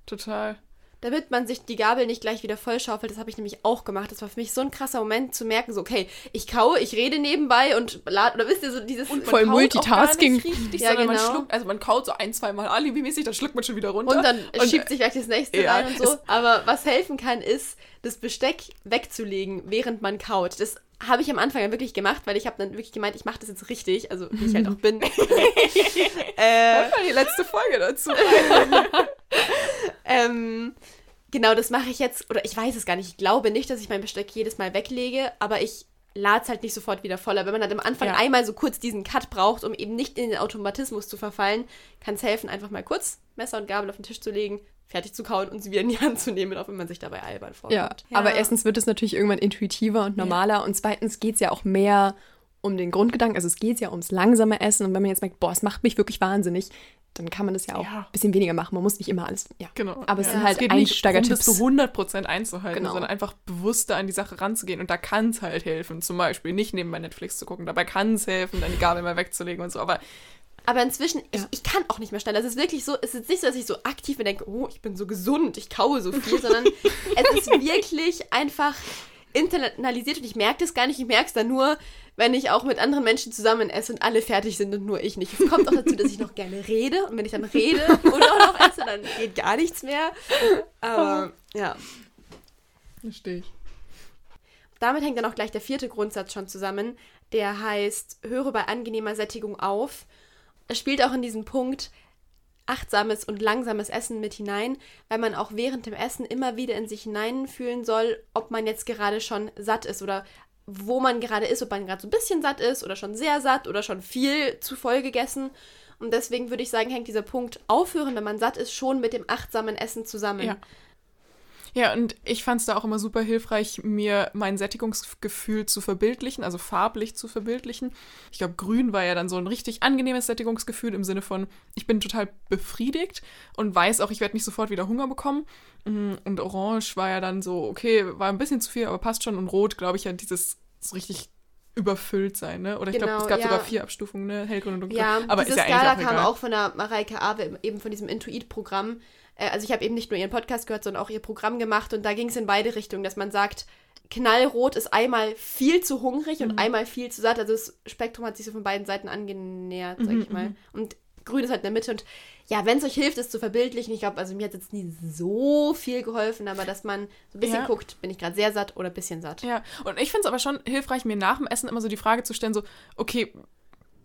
Total. Damit man sich die Gabel nicht gleich wieder vollschaufelt, das habe ich nämlich auch gemacht. Das war für mich so ein krasser Moment zu merken, so, okay, ich kaue, ich rede nebenbei und lad, oder wisst ihr, so dieses... Und Voll Multitasking. Richtig, Ja, sondern man genau. schluckt, also man kaut so ein, zwei Mal alibimäßig, dann schluckt man schon wieder runter. Und dann Und, schiebt sich gleich das nächste ja, rein und so. Aber was helfen kann, ist, das Besteck wegzulegen, während man kaut. Das habe ich am Anfang ja wirklich gemacht, weil ich habe dann wirklich gemeint, ich mache das jetzt richtig, also wie ich halt auch bin. äh, Hört mal die letzte Folge dazu. ähm, genau, das mache ich jetzt, oder ich weiß es gar nicht. Ich glaube nicht, dass ich mein Besteck jedes Mal weglege, aber ich lade es halt nicht sofort wieder voller. Wenn man halt am Anfang Ja. einmal so kurz diesen Cut braucht, um eben nicht in den Automatismus zu verfallen, kann es helfen, einfach mal kurz Messer und Gabel auf den Tisch zu legen, fertig zu kauen und sie wieder in die Hand zu nehmen, auch wenn man sich dabei albern vorkommt. Ja, ja. aber erstens wird es natürlich irgendwann intuitiver und normaler ja. und zweitens geht es ja auch mehr um den Grundgedanken, also es geht ja ums langsame Essen und wenn man jetzt merkt, boah, es macht mich wirklich wahnsinnig, dann kann man das ja auch ja. ein bisschen weniger machen. Man muss nicht immer alles, ja. Genau. Aber es ja. sind halt Einsteigertipps. Nicht um das zu 100% einzuhalten, genau. sondern einfach bewusster an die Sache ranzugehen. Und da kann es halt helfen, zum Beispiel nicht nebenbei Netflix zu gucken. Dabei kann es helfen, dann die Gabel mal wegzulegen und so. Aber aber inzwischen, ja. ich, ich kann auch nicht mehr schneller. Es ist wirklich so, es ist nicht so, dass ich so aktiv mir denke, oh, ich bin so gesund, ich kaue so viel, sondern es ist wirklich einfach internalisiert und ich merke das gar nicht. Ich merke es dann nur, wenn ich auch mit anderen Menschen zusammen esse und alle fertig sind und nur ich nicht. Es kommt auch dazu, dass ich noch gerne rede und wenn ich dann rede oder auch noch esse, dann geht gar nichts mehr. Aber ja. Verstehe ich. Damit hängt dann auch gleich der vierte Grundsatz schon zusammen, der heißt, höre bei angenehmer Sättigung auf. Es spielt auch in diesem Punkt achtsames und langsames Essen mit hinein, weil man auch während dem Essen immer wieder in sich hineinfühlen soll, ob man jetzt gerade schon satt ist oder wo man gerade ist, ob man gerade so ein bisschen satt ist oder schon sehr satt oder schon viel zu voll gegessen. Und deswegen würde ich sagen, hängt dieser Punkt aufhören, wenn man satt ist, schon mit dem achtsamen Essen zusammen. Ja. Ja, und ich fand es da auch immer super hilfreich, mir mein Sättigungsgefühl zu verbildlichen, also farblich zu verbildlichen. Ich glaube, grün war ja dann so ein richtig angenehmes Sättigungsgefühl im Sinne von, ich bin total befriedigt und weiß auch, ich werde nicht sofort wieder Hunger bekommen. Mm, und orange war ja dann so, okay, war ein bisschen zu viel, aber passt schon. Und rot, glaube ich, ja, dieses so richtig überfüllt sein, ne? Oder ich genau, glaube, es gab ja. sogar vier Abstufungen, ne? Hellgrün und dunkelgrün. Ja, aber diese ist ja Skala kam auch von der Mareike Awe, eben von diesem Intuit-Programm. Äh, also ich habe eben nicht nur ihren Podcast gehört, sondern auch ihr Programm gemacht und da ging es in beide Richtungen, dass man sagt, knallrot ist einmal viel zu hungrig mhm. und einmal viel zu satt. Also das Spektrum hat sich so von beiden Seiten angenähert, sag mhm, ich mal. Mhm. Und grün ist halt in der Mitte und ja, wenn es euch hilft, es zu verbildlichen, ich glaube, also mir hat jetzt nie so viel geholfen, aber dass man so ein bisschen ja. guckt, bin ich gerade sehr satt oder ein bisschen satt. Ja, und ich finde es aber schon hilfreich, mir nach dem Essen immer so die Frage zu stellen, so, okay,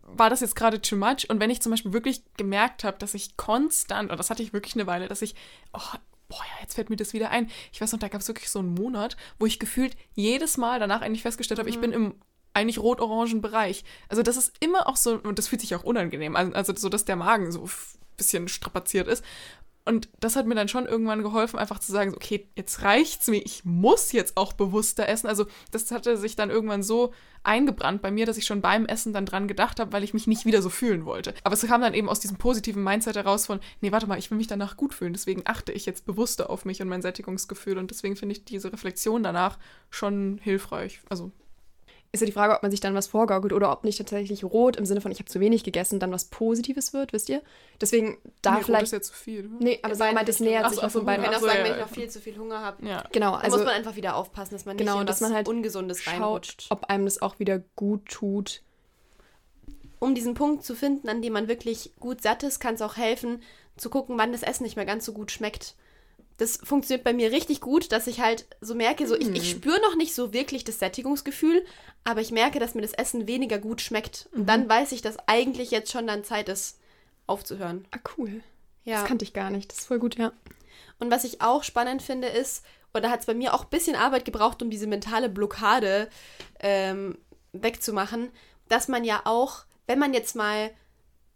war das jetzt gerade too much? Und wenn ich zum Beispiel wirklich gemerkt habe, dass ich konstant, und das hatte ich wirklich eine Weile, dass ich, oh, boah, ja, jetzt fällt mir das wieder ein. Ich weiß noch, da gab es wirklich so einen Ein wo ich gefühlt jedes Mal danach eigentlich festgestellt habe, mhm. ich bin im eigentlich rot-orangen Bereich. Also das ist immer auch so, und das fühlt sich auch unangenehm an, also so, dass der Magen so ein bisschen strapaziert ist. Und das hat mir dann schon irgendwann geholfen, einfach zu sagen, okay, jetzt reicht's mir, ich muss jetzt auch bewusster essen. Also das hatte sich dann irgendwann so eingebrannt bei mir, dass ich schon beim Essen dann dran gedacht habe, weil ich mich nicht wieder so fühlen wollte. Aber es kam dann eben aus diesem positiven Mindset heraus von, nee, warte mal, ich will mich danach gut fühlen, deswegen achte ich jetzt bewusster auf mich und mein Sättigungsgefühl und deswegen finde ich diese Reflexion danach schon hilfreich. Also ist ja die Frage, ob man sich dann was vorgaukelt oder ob nicht tatsächlich rot im Sinne von ich habe zu wenig gegessen dann was Positives wird, wisst ihr? Deswegen da nee, vielleicht. Rot ist ja zu viel. Oder? Nee, aber sagen wir mal, das nähert sich noch von beiden. Ich kann auch sagen, wenn ich noch viel zu viel Hunger habe. Ja. Genau, also muss man einfach wieder aufpassen, dass man nicht genau, in dass man halt Ungesundes schaut, reinrutscht. ob einem das auch wieder gut tut. Um diesen Punkt zu finden, an dem man wirklich gut satt ist, kann es auch helfen, zu gucken, wann das Essen nicht mehr ganz so gut schmeckt das funktioniert bei mir richtig gut, dass ich halt so merke, so ich, ich hm. spüre noch nicht so wirklich das Sättigungsgefühl, aber ich merke, dass mir das Essen weniger gut schmeckt. Und mhm. dann weiß ich, dass eigentlich jetzt schon dann Zeit ist, aufzuhören. Ah, cool. Ja. Das kannte ich gar nicht. Das ist voll gut, ja. Und was ich auch spannend finde, ist, oder hat es bei mir auch ein bisschen Arbeit gebraucht, um diese mentale Blockade ähm, wegzumachen, dass man ja auch, wenn man jetzt mal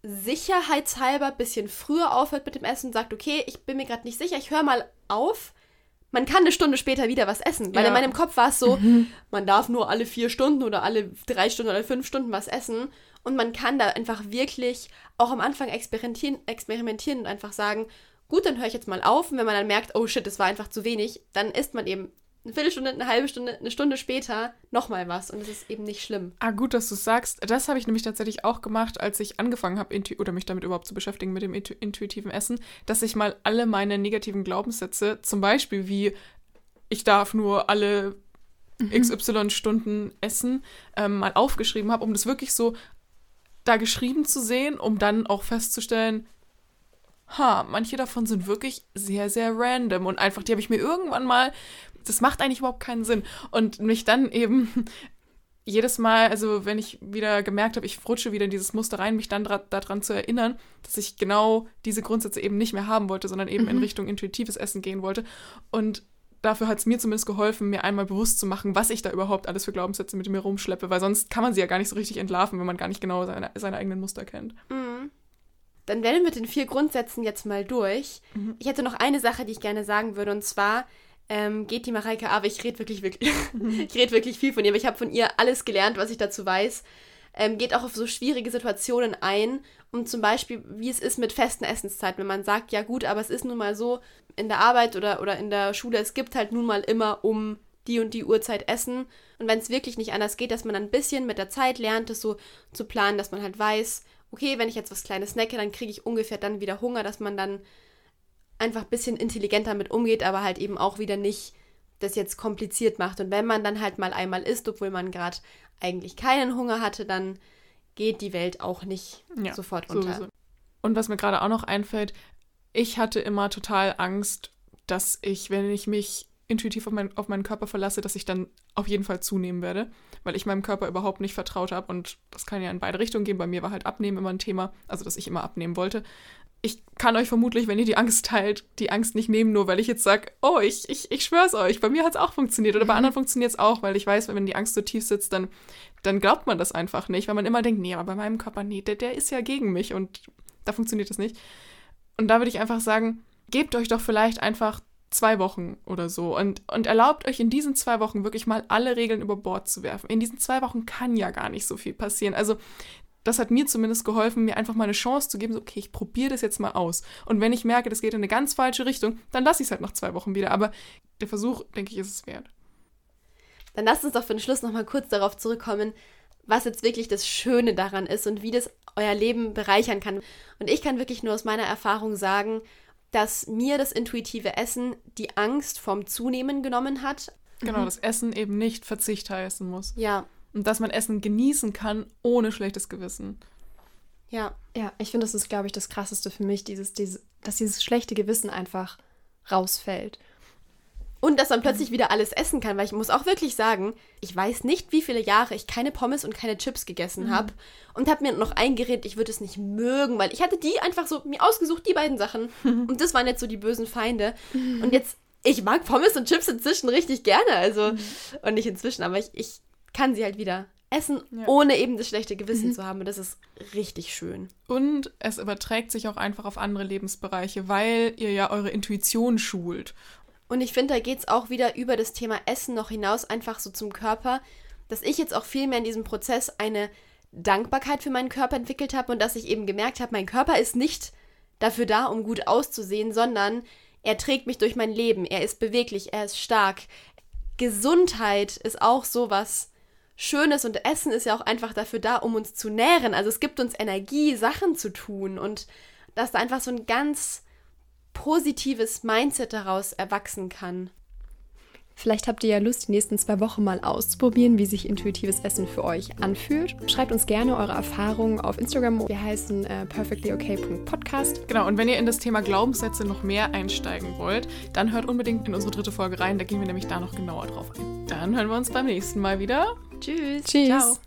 sicherheitshalber ein bisschen früher aufhört mit dem Essen und sagt, okay, ich bin mir gerade nicht sicher, ich höre mal auf. Man kann eine Stunde später wieder was essen, weil ja. in meinem Kopf war es so, mhm. man darf nur alle vier Stunden oder alle drei Stunden oder fünf Stunden was essen und man kann da einfach wirklich auch am Anfang experimentieren, experimentieren und einfach sagen, gut, dann höre ich jetzt mal auf und wenn man dann merkt, oh shit, das war einfach zu wenig, dann isst man eben eine Viertelstunde, eine halbe Stunde, eine Stunde später nochmal was und es ist eben nicht schlimm. Ah, gut, dass du es sagst. Das habe ich nämlich tatsächlich auch gemacht, als ich angefangen habe, oder mich damit überhaupt zu beschäftigen mit dem intuitiven Essen, dass ich mal alle meine negativen Glaubenssätze, zum Beispiel wie ich darf nur alle mhm. XY Stunden essen, ähm, mal aufgeschrieben habe, um das wirklich so da geschrieben zu sehen, um dann auch festzustellen, ha, manche davon sind wirklich sehr, sehr random und einfach, die habe ich mir irgendwann mal das macht eigentlich überhaupt keinen Sinn. Und mich dann eben jedes Mal, also wenn ich wieder gemerkt habe, ich rutsche wieder in dieses Muster rein, mich dann daran zu erinnern, dass ich genau diese Grundsätze eben nicht mehr haben wollte, sondern eben mhm. in Richtung intuitives Essen gehen wollte. Und dafür hat es mir zumindest geholfen, mir einmal bewusst zu machen, was ich da überhaupt alles für Glaubenssätze mit mir rumschleppe, weil sonst kann man sie ja gar nicht so richtig entlarven, wenn man gar nicht genau seine, seine eigenen Muster kennt. Mhm. dann werden wir mit den vier Grundsätzen jetzt mal durch. Mhm. Ich hätte noch eine Sache, die ich gerne sagen würde, und zwar ähm, geht die Mareike, aber ich rede wirklich, wirklich, ich rede wirklich viel von ihr, aber ich habe von ihr alles gelernt, was ich dazu weiß. Ähm, geht auch auf so schwierige Situationen ein, um zum Beispiel, wie es ist mit festen Essenszeiten, wenn man sagt, ja gut, aber es ist nun mal so, in der Arbeit oder, oder in der Schule, es gibt halt nun mal immer um die und die Uhrzeit Essen. Und wenn es wirklich nicht anders geht, dass man ein bisschen mit der Zeit lernt, das so zu planen, dass man halt weiß, okay, wenn ich jetzt was Kleines snacke, dann kriege ich ungefähr dann wieder Hunger, dass man dann einfach ein bisschen intelligenter mit umgeht, aber halt eben auch wieder nicht das jetzt kompliziert macht. Und wenn man dann halt mal einmal isst, obwohl man gerade eigentlich keinen Hunger hatte, dann geht die Welt auch nicht Ja, sofort unter. Sowieso. Und was mir gerade auch noch einfällt, ich hatte immer total Angst, dass ich, wenn ich mich intuitiv auf, mein, auf meinen Körper verlasse, dass ich dann auf jeden Fall zunehmen werde, weil ich meinem Körper überhaupt nicht vertraut habe. Und das kann ja in beide Richtungen gehen. Bei mir war halt Abnehmen immer ein Thema, also dass ich immer abnehmen wollte. Ich kann euch vermutlich, wenn ihr die Angst teilt, die Angst nicht nehmen, nur weil ich jetzt sage, oh, ich, ich, ich schwör's euch, bei mir hat es auch funktioniert oder bei anderen funktioniert es auch, weil ich weiß, wenn die Angst so tief sitzt, dann, dann glaubt man das einfach nicht, weil man immer denkt, nee, aber bei meinem Körper, nee, der, der ist ja gegen mich und da funktioniert das nicht. Und da würde ich einfach sagen, gebt euch doch vielleicht einfach zwei Wochen oder so und, und erlaubt euch in diesen zwei Wochen wirklich mal alle Regeln über Bord zu werfen. In diesen zwei Wochen kann ja gar nicht so viel passieren. Also das hat mir zumindest geholfen, mir einfach mal eine Chance zu geben, so, okay, ich probiere das jetzt mal aus. Und wenn ich merke, das geht in eine ganz falsche Richtung, dann lasse ich es halt nach zwei Wochen wieder. Aber der Versuch, denke ich, ist es wert. Dann lasst uns doch für den Schluss nochmal kurz darauf zurückkommen, was jetzt wirklich das Schöne daran ist und wie das euer Leben bereichern kann. Und ich kann wirklich nur aus meiner Erfahrung sagen, dass mir das intuitive Essen die Angst vom Zunehmen genommen hat. Genau, dass Essen eben nicht Verzicht heißen muss. Ja, Und dass man Essen genießen kann, ohne schlechtes Gewissen. ja. Ja, ich finde, das ist, glaube ich, das Krasseste für mich, dieses, diese, dass dieses schlechte Gewissen einfach rausfällt. Und dass man plötzlich wieder alles essen kann, weil ich muss auch wirklich sagen, ich weiß nicht, wie viele Jahre ich keine Pommes und keine Chips gegessen habe und habe mir noch eingeredet, ich würde es nicht mögen, weil ich hatte die einfach so mir ausgesucht, die beiden Sachen. Und das waren jetzt so die bösen Feinde. Und jetzt, ich mag Pommes und Chips inzwischen richtig gerne, also, und nicht inzwischen, aber ich, ich kann sie halt wieder essen, Ja. ohne eben das schlechte Gewissen zu haben. Und das ist richtig schön. Und es überträgt sich auch einfach auf andere Lebensbereiche, weil ihr ja eure Intuition schult. Und ich finde, da geht es auch wieder über das Thema Essen noch hinaus, einfach so zum Körper, dass ich jetzt auch viel mehr in diesem Prozess eine Dankbarkeit für meinen Körper entwickelt habe und dass ich eben gemerkt habe, mein Körper ist nicht dafür da, um gut auszusehen, sondern er trägt mich durch mein Leben, er ist beweglich, er ist stark. Gesundheit ist auch so Schönes und Essen ist ja auch einfach dafür da, um uns zu nähren. Also es gibt uns Energie, Sachen zu tun und dass da einfach so ein ganz positives Mindset daraus erwachsen kann. Vielleicht habt ihr ja Lust, die nächsten zwei Wochen mal auszuprobieren, wie sich intuitives Essen für euch anfühlt. Schreibt uns gerne eure Erfahrungen auf Instagram. Wir heißen äh, perfectlyok.podcast. Genau, und wenn ihr in das Thema Glaubenssätze noch mehr einsteigen wollt, dann hört unbedingt in unsere dritte Folge rein. Da gehen wir nämlich da noch genauer drauf ein. Dann hören wir uns beim nächsten Mal wieder. Tschüss. Tschüss. Ciao.